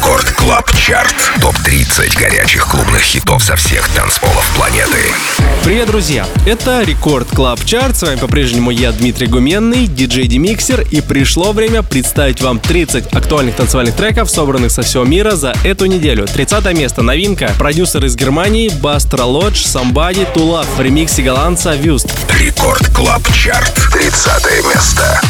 Record Club Chart. Топ-30 горячих клубных хитов со всех танцполов планеты. Привет, друзья! Это Record Club Chart. С вами по-прежнему я, Дмитрий Гуменный, диджей DimixeR. И пришло время представить вам 30 актуальных танцевальных треков, собранных со всего мира за эту неделю. 30 место. Новинка. Продюсер из Германии Бастра Лодж, Somebody to Love в ремиксе голландца Вюст. Record Club Chart. 30 место.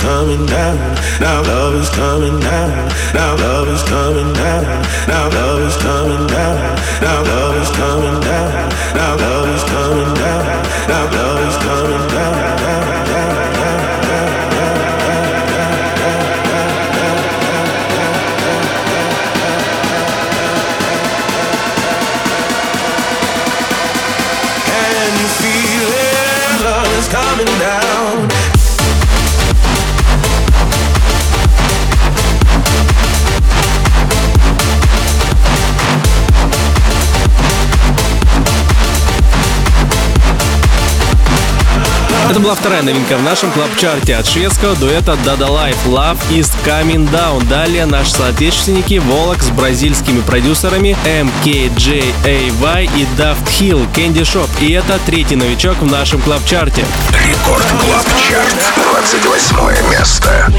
coming down. Now love is coming down. Now love is coming down. Now love is coming down. Now love is coming down. Now love is coming down. Now love is coming down. Была вторая новинка в нашем club chart е от шведского дуэта Dada Life Love is Coming Down. Далее наши соотечественники Volac с бразильскими продюсерами MKJAY и Daft Hill Candy Shop. И это третий новичок в нашем club chart е. Record Club Chart, 28 место.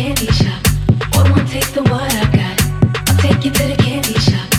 candy shop. Or one taste the what I've got. I'll take you to the candy shop.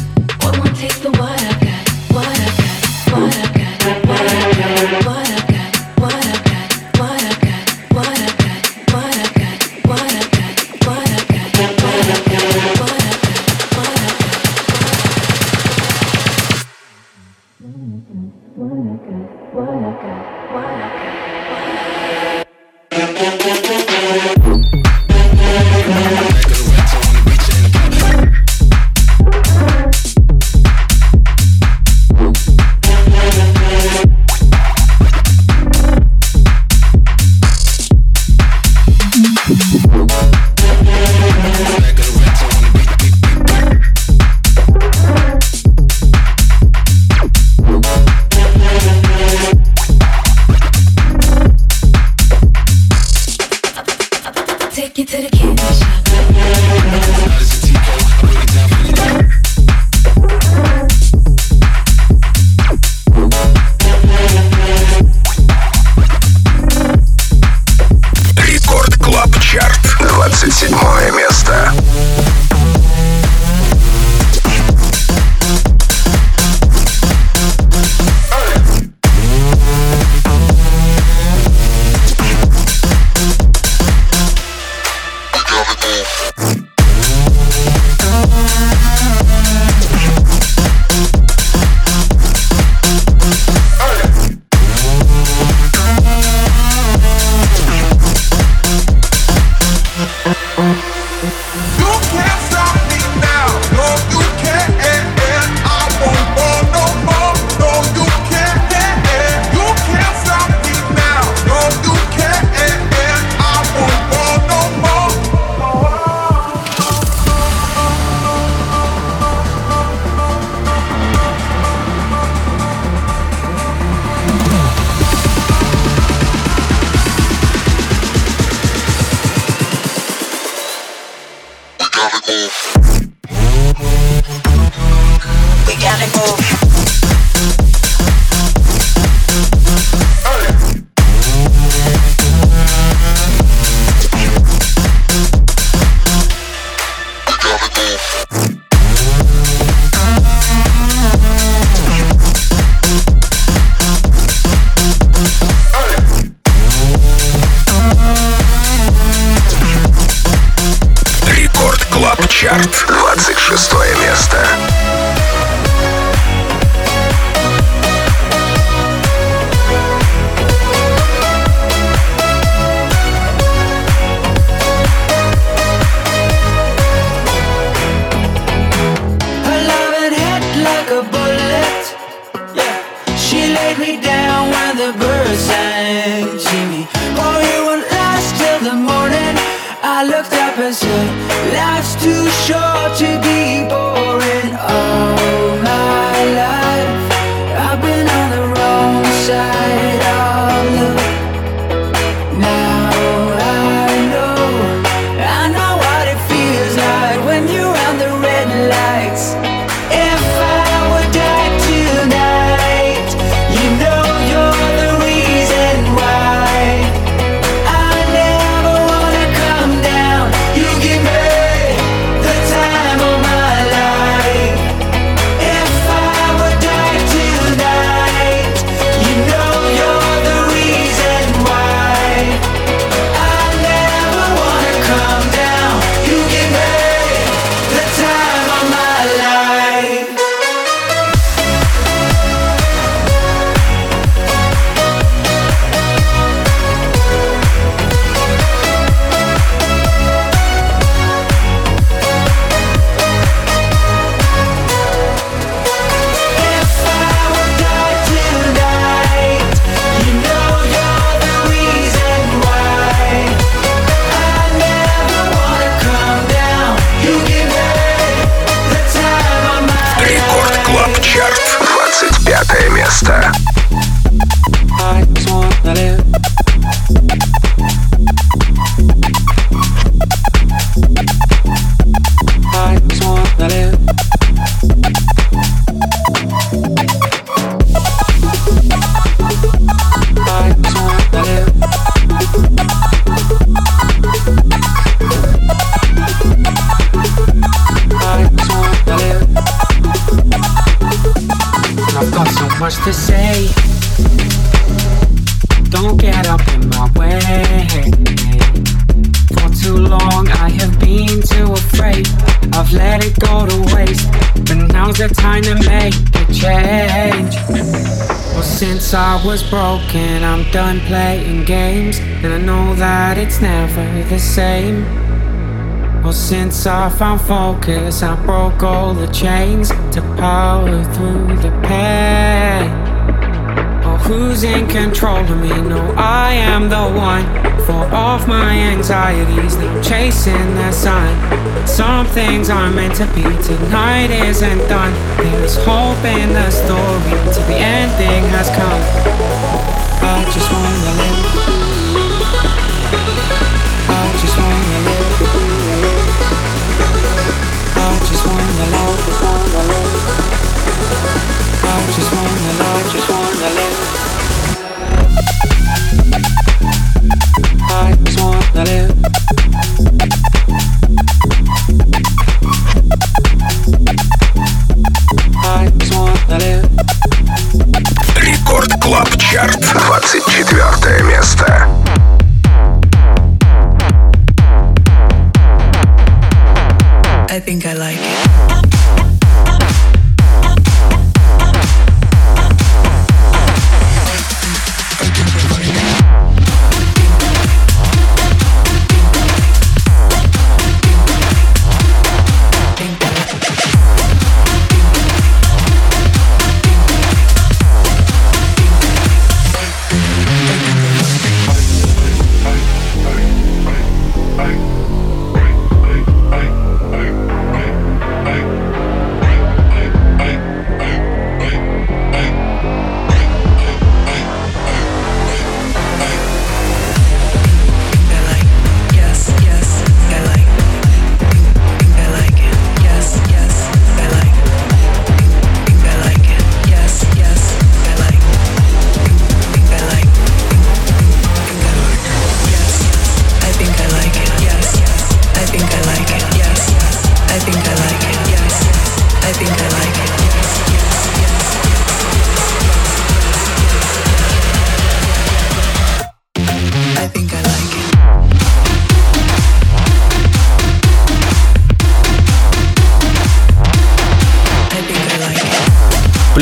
Since I was broken, I'm done playing games. And I know that it's never the same. Well, since I found focus, I broke all the chains to power through the pain. Who's in control of me? No, I am the one. For off my anxieties, now chasing the sun. Some things are meant to be, tonight isn't done. There's hope in the story, till the ending has come. I just wanna live. I just wanna live. I just wanna love, just wanna live. I just wanna love, high.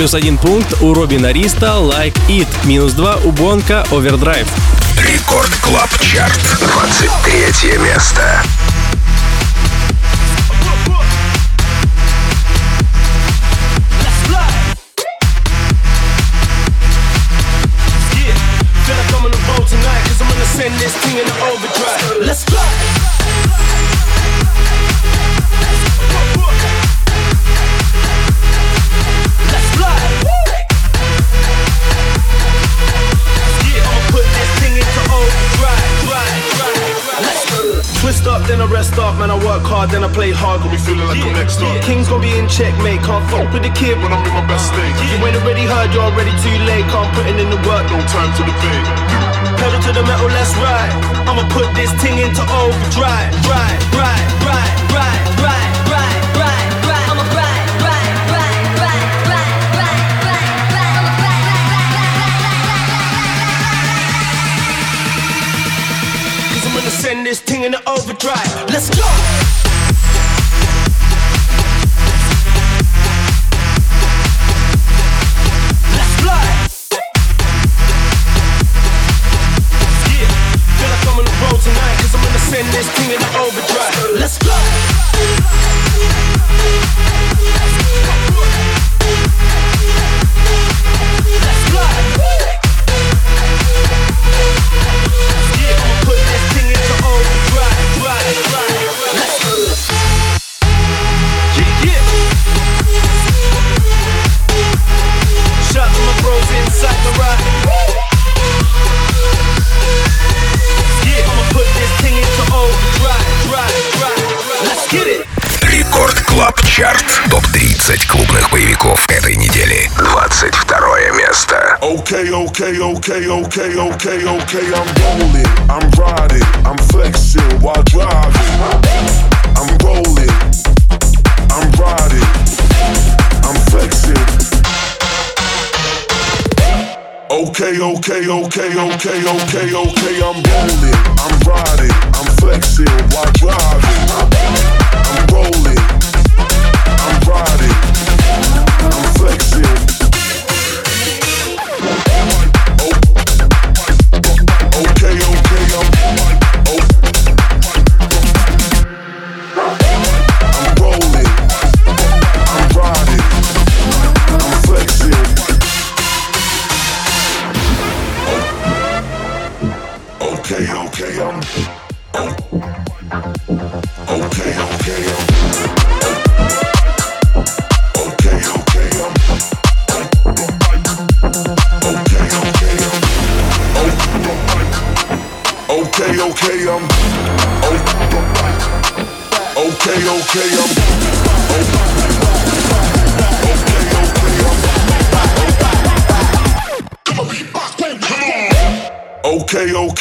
Плюс один пункт у Робина Риста Like It. Минус два у Бонка Overdrive. Record Club Chart, 23 место. Hard, I play hard. Got me feeling like I'm next up. King's gonna be in checkmate, can't fuck with the kid when I'm in my best state. You ain't already heard, you're already too late. Can't put in the work, no time to debate. Pedal to the metal, let's ride. I'ma put this thing into overdrive. Ride, ride, ride, ride, ride, ride, ride, ride. I'ma ride, ride, ride, ride, ride, ride, ride, ride. I'ma ride, ride, ride, ride, ride, ride, ride, ride, ride. Cause I'm gonna send this thing into overdrive. Let's go! okay, okay, okay, okay, okay, okay. I'm rolling, I'm riding, I'm flexing while driving. I'm rolling, I'm riding, I'm flexing. Okay, okay, okay, okay, okay, okay. I'm rolling, I'm riding, I'm flexing while driving. I'm rolling, I'm riding, I'm flexing.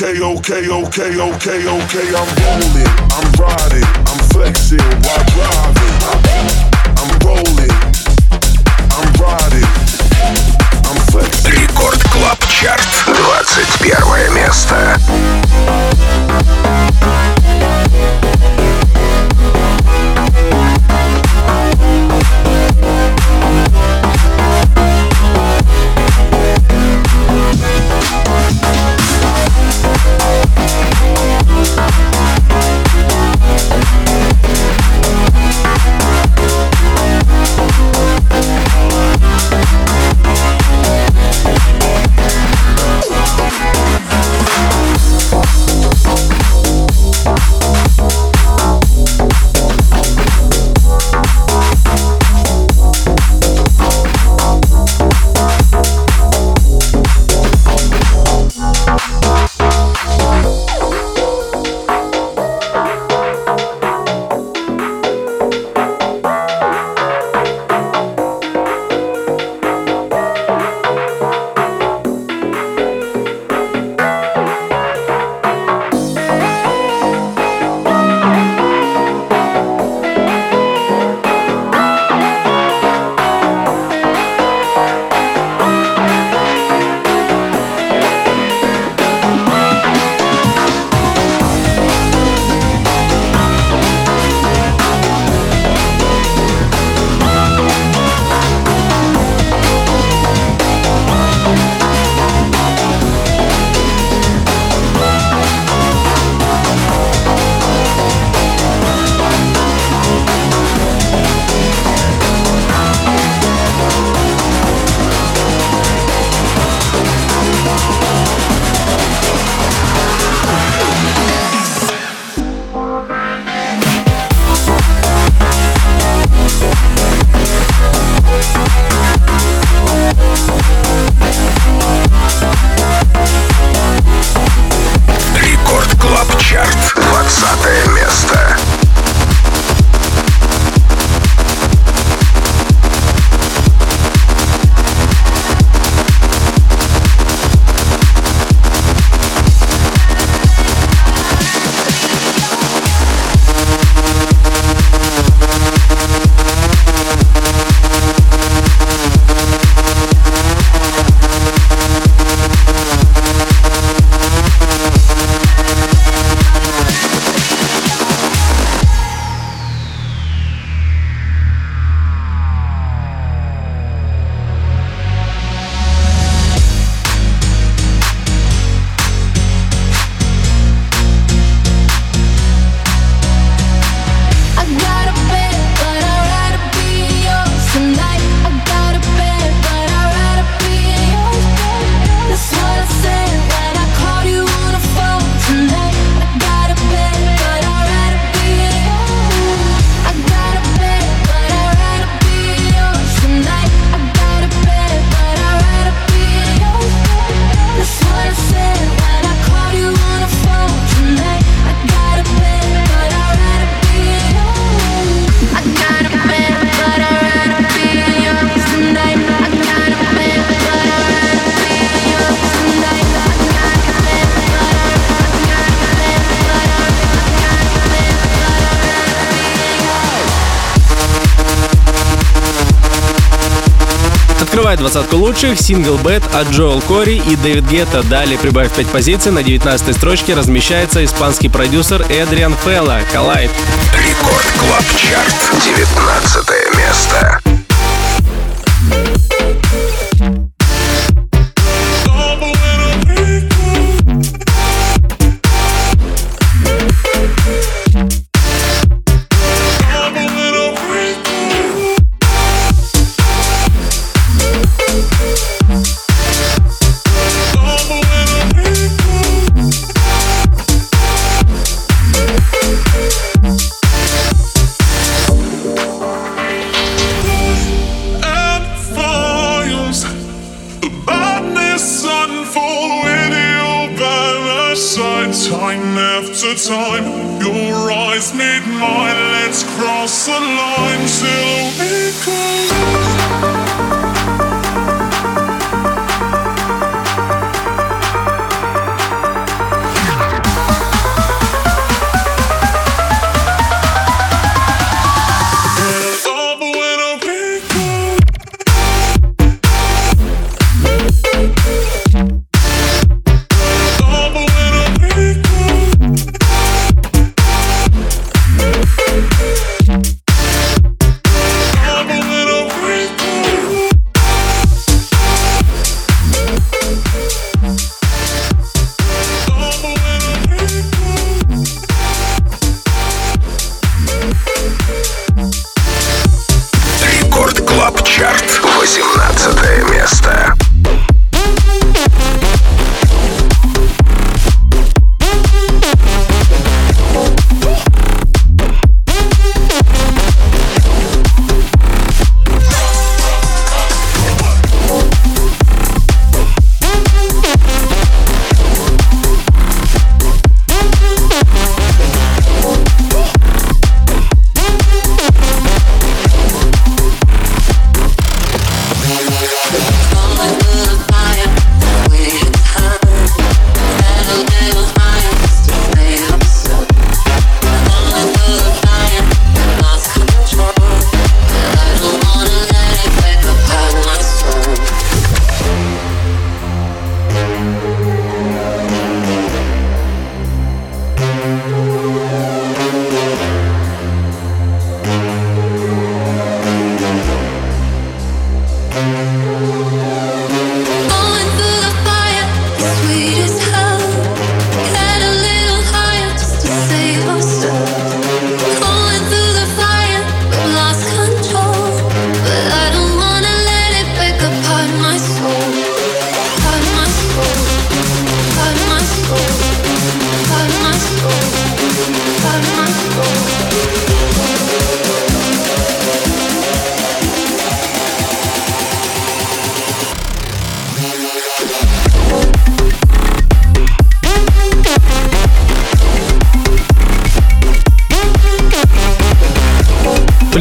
okay, okay, okay, okay, okay. I'm rolling, I'm riding, I'm flexing while driving. Замыкает двадцатку лучших сингл Bed от Joel Corry и David Guetta. Далее, прибавив 5 позиций, на 19 строчке размещается испанский продюсер Эдриан Фелла «Collide». Record Club Chart, 19 место.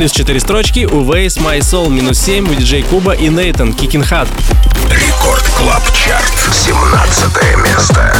Плюс 4 строчки у Waze, My Soul, минус 7 у диджей Куба и Нейтан, Kicking Hard. Record Club Chart, 17 место.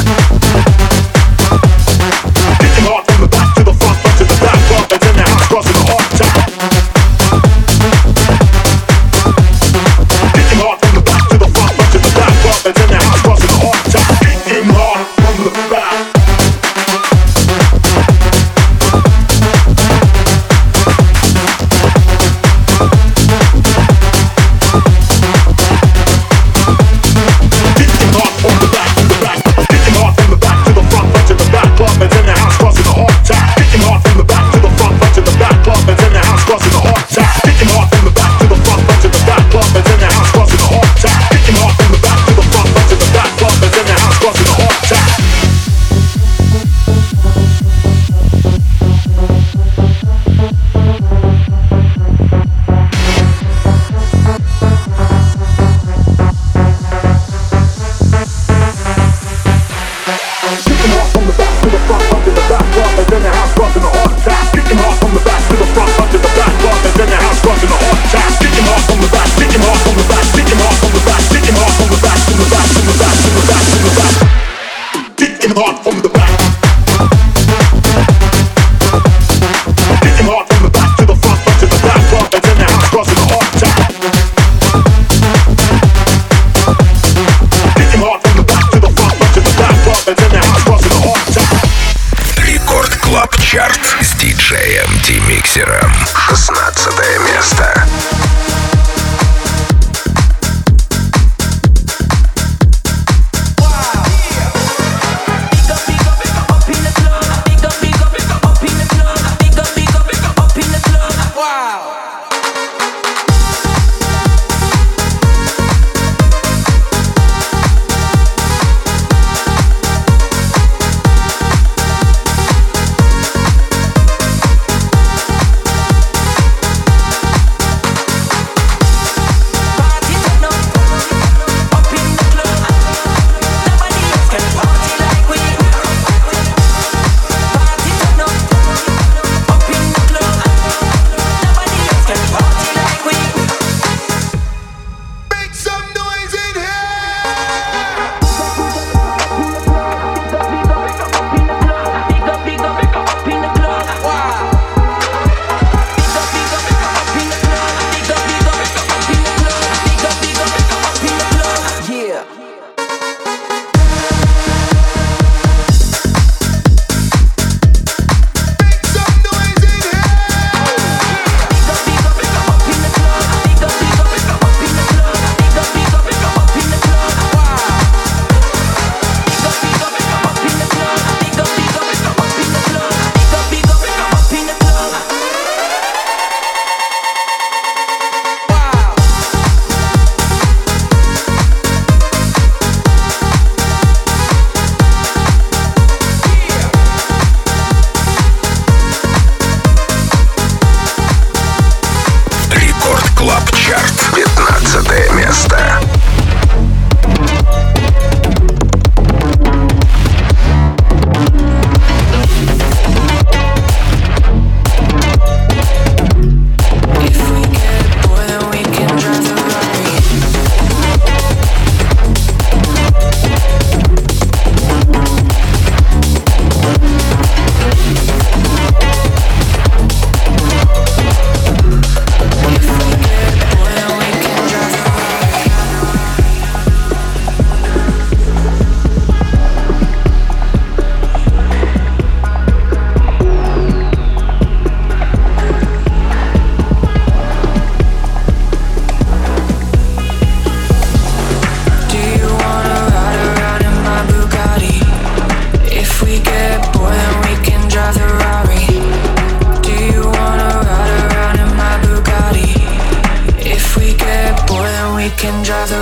We can drive the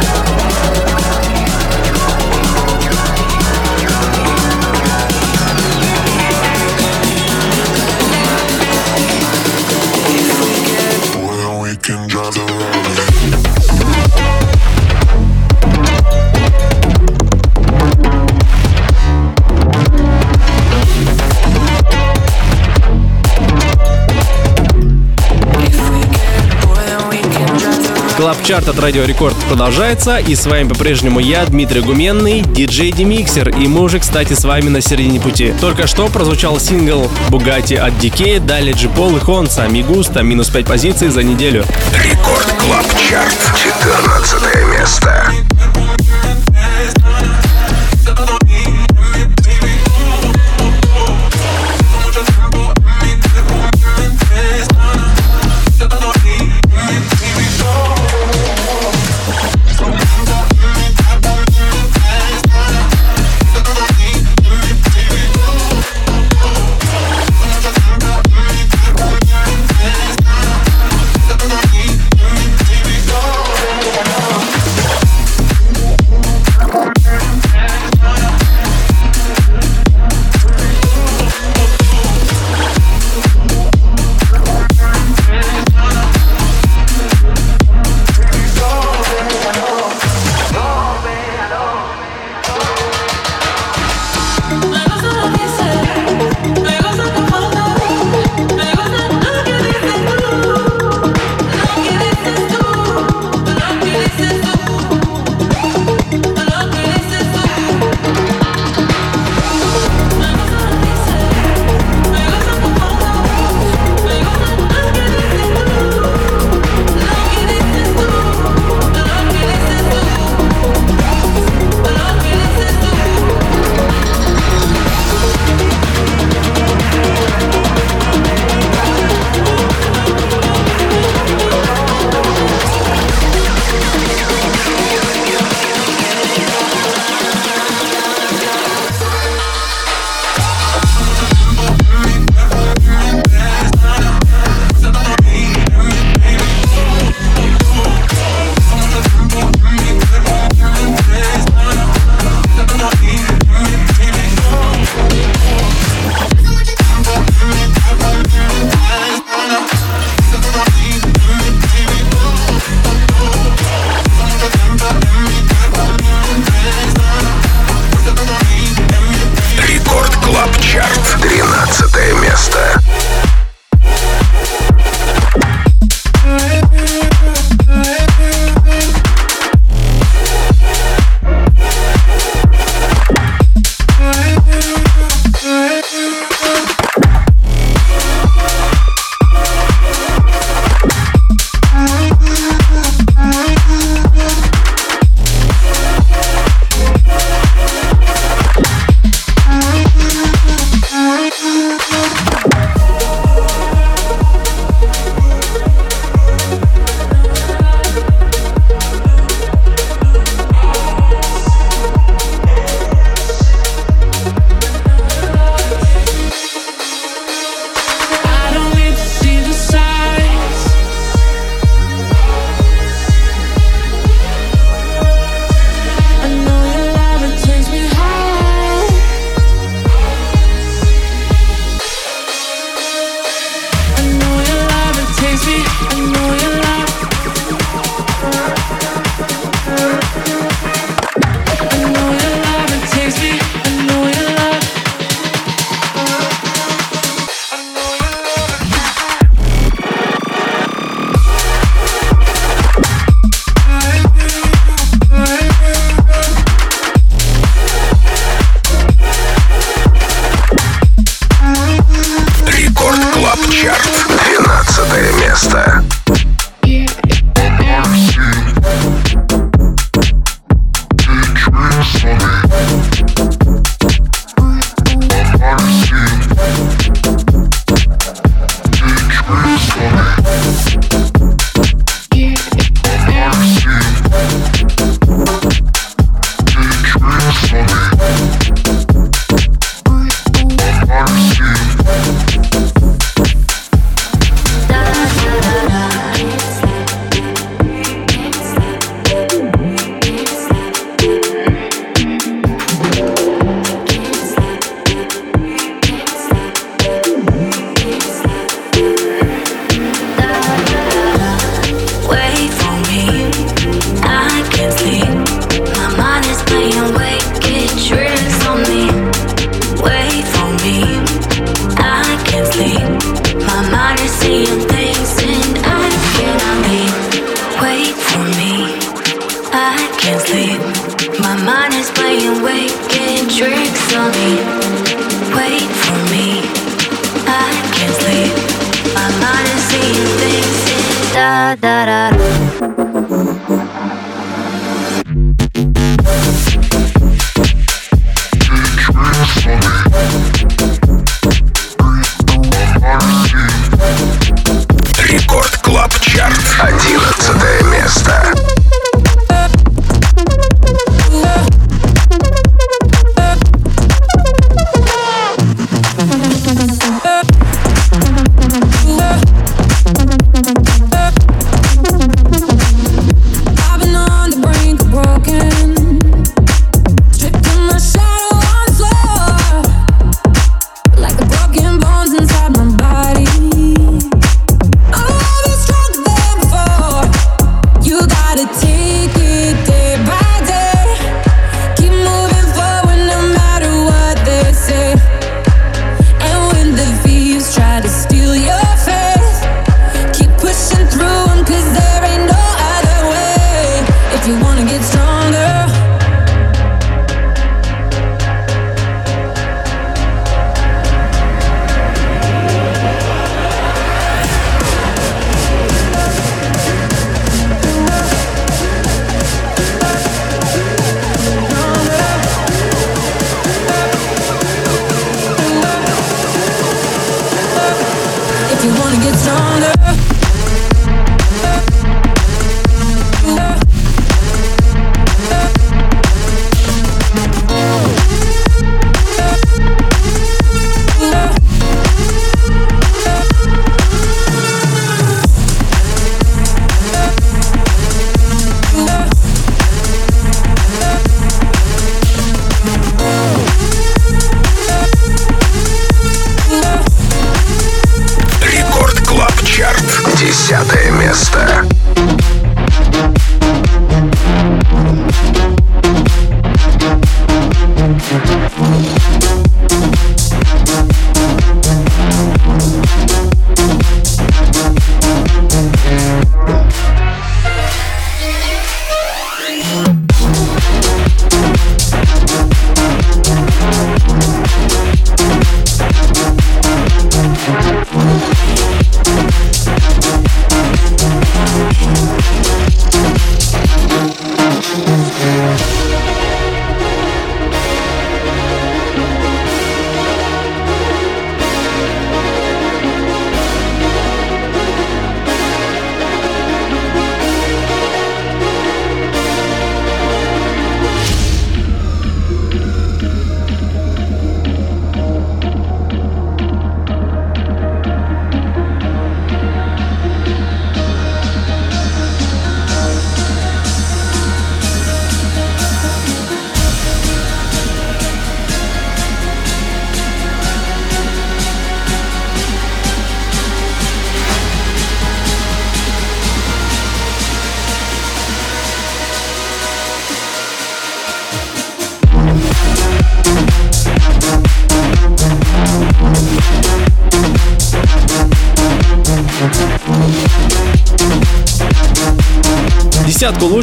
Well, Club Chart от Радио Рекорд продолжается, и с вами по-прежнему я, Дмитрий Гуменный, диджей Демиксер, и мы уже, кстати, с вами на середине пути. Только что прозвучал сингл Bugatti от DK, далее Джипол и Хонса, Me Gusta, минус 5 позиций за неделю. Record Club Chart. 14 место.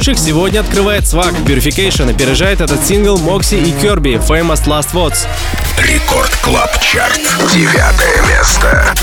лучших сегодня открывает Swag Purification, опережает этот сингл Мокси и Керби Famous Last Words. Record Club Chart. Девятое место.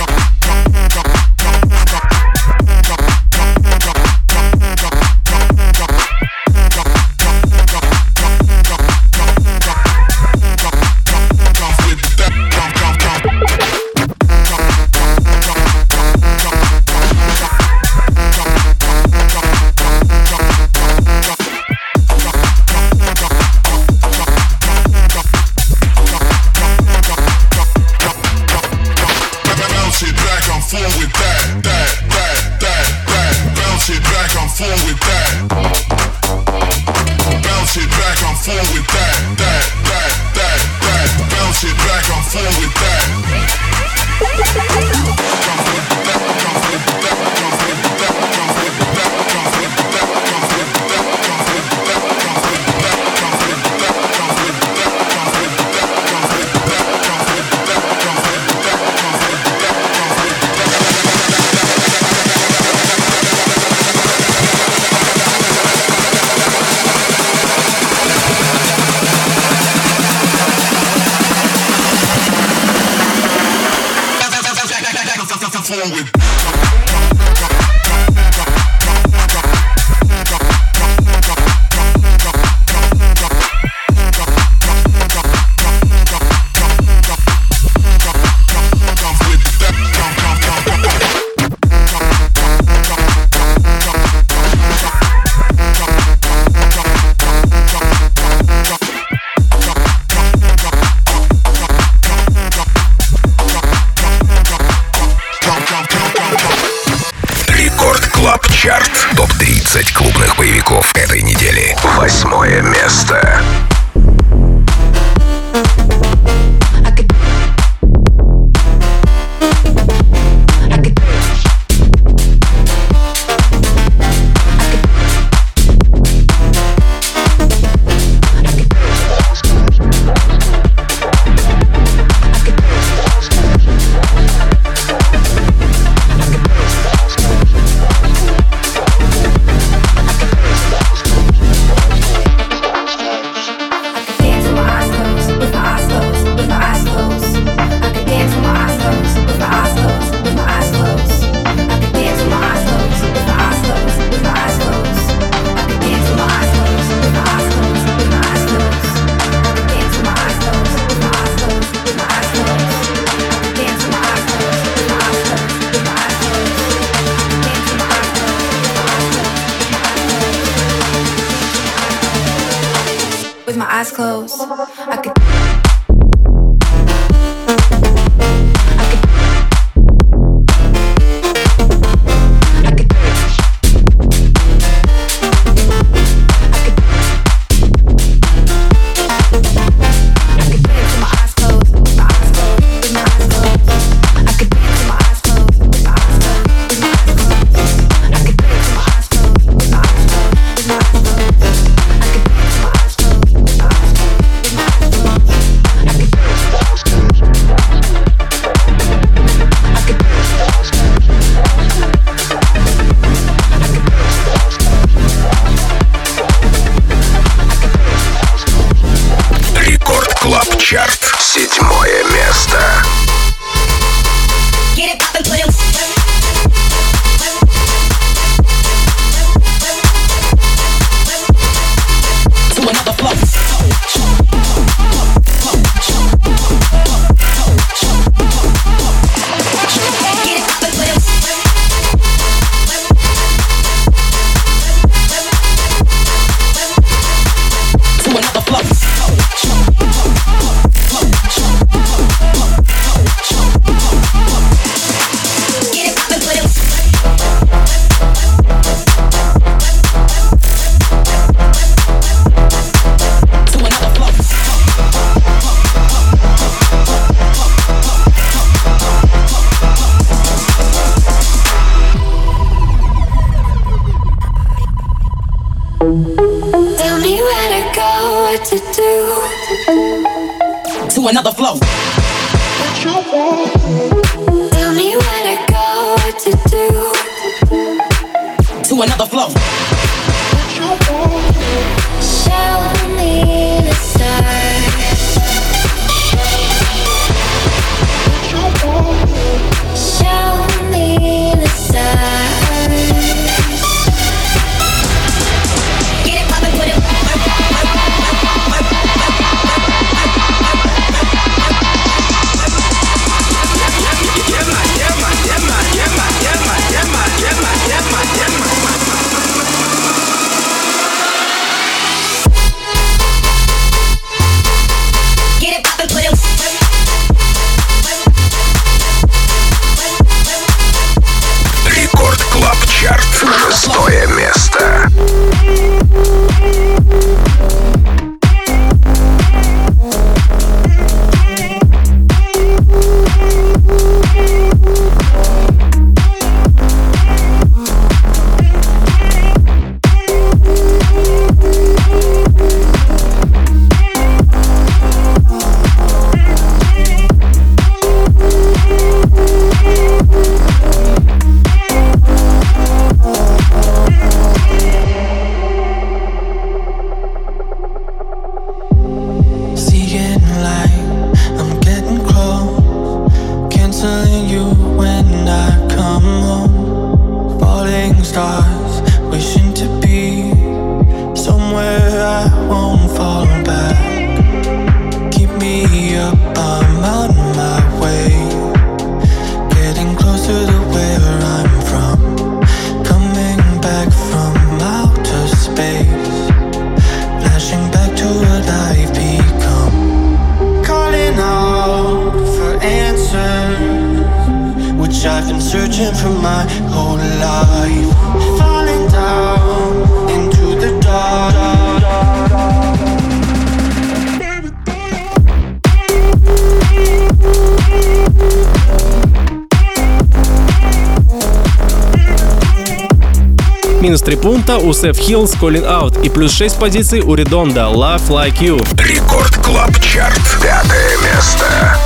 минус 3 пункта у Seth Hills Calling Out и плюс 6 позиций у Редонда Love Like You. Record Club Chart. Пятое место.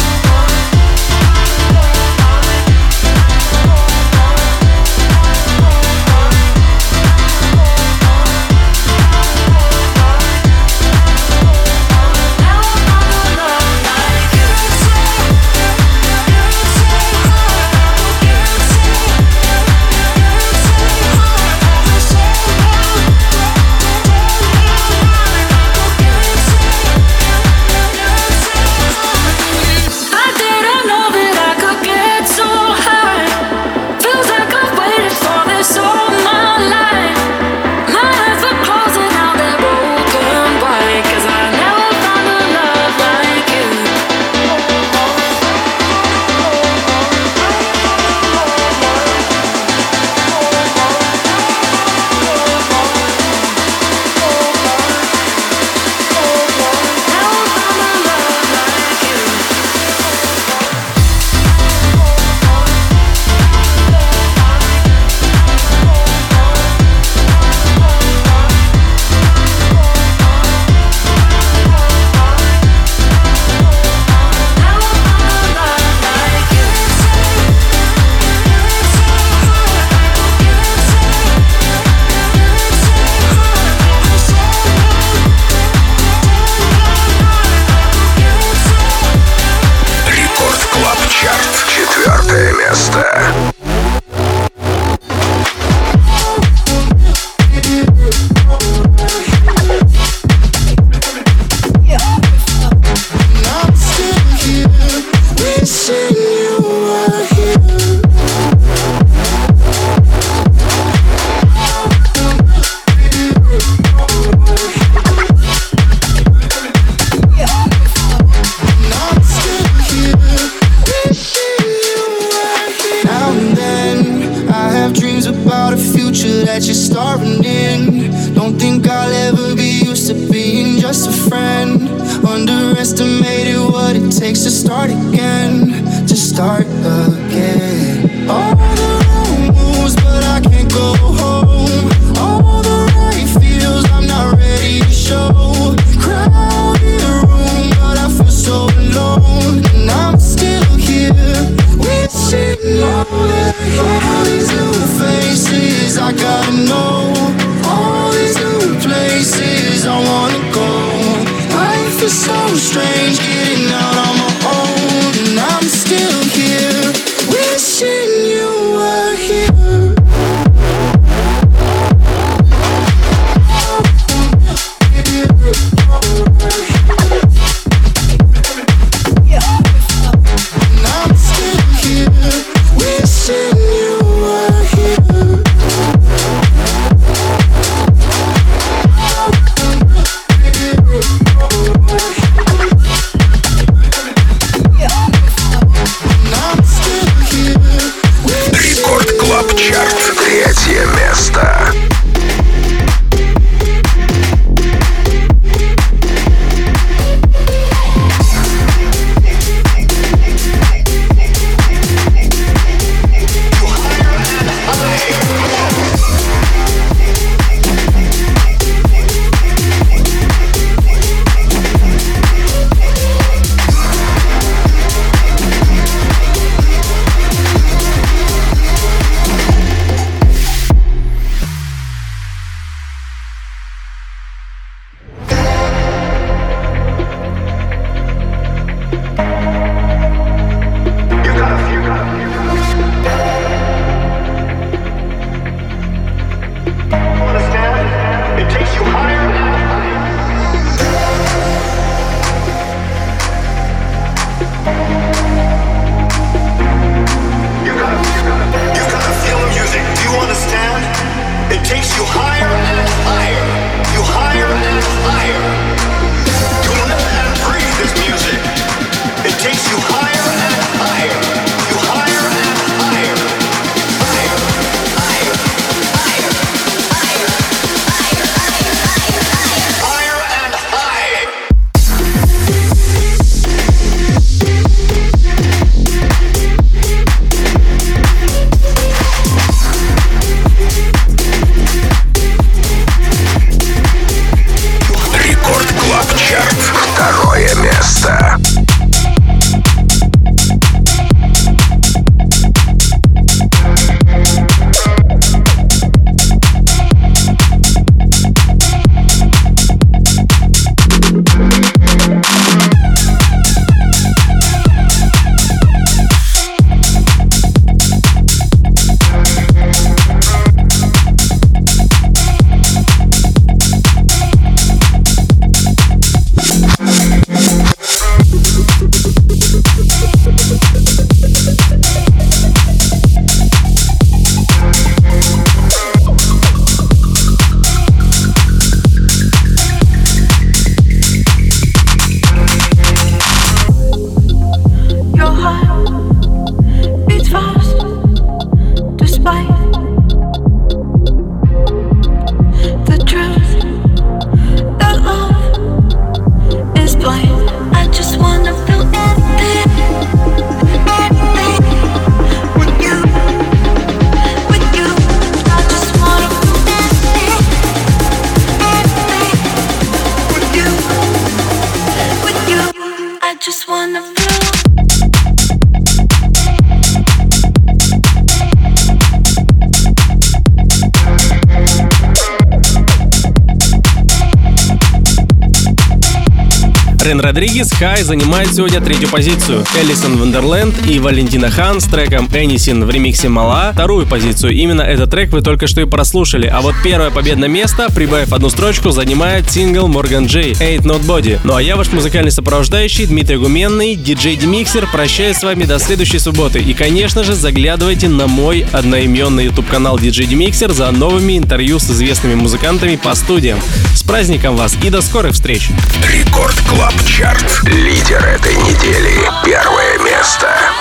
Рен Родригес «Хай» занимает сегодня третью позицию. Элисон Вандерленд и Валентина Хан с треком «Энисин» в ремиксе «Мала» вторую позицию. Именно этот трек вы только что и прослушали. А вот первое победное место, прибавив одну строчку, занимает сингл Morgan J «Ain't Not Body». Ну а я ваш музыкальный сопровождающий Дмитрий Гуменный, диджей Демиксер, прощаюсь с вами до следующей субботы. И, конечно же, заглядывайте на мой одноименный YouTube канал DJ Demixer за новыми интервью с известными музыкантами по студиям. С праздником вас и до скорых встреч! Record Club Chart. Лидер этой недели. Первое место.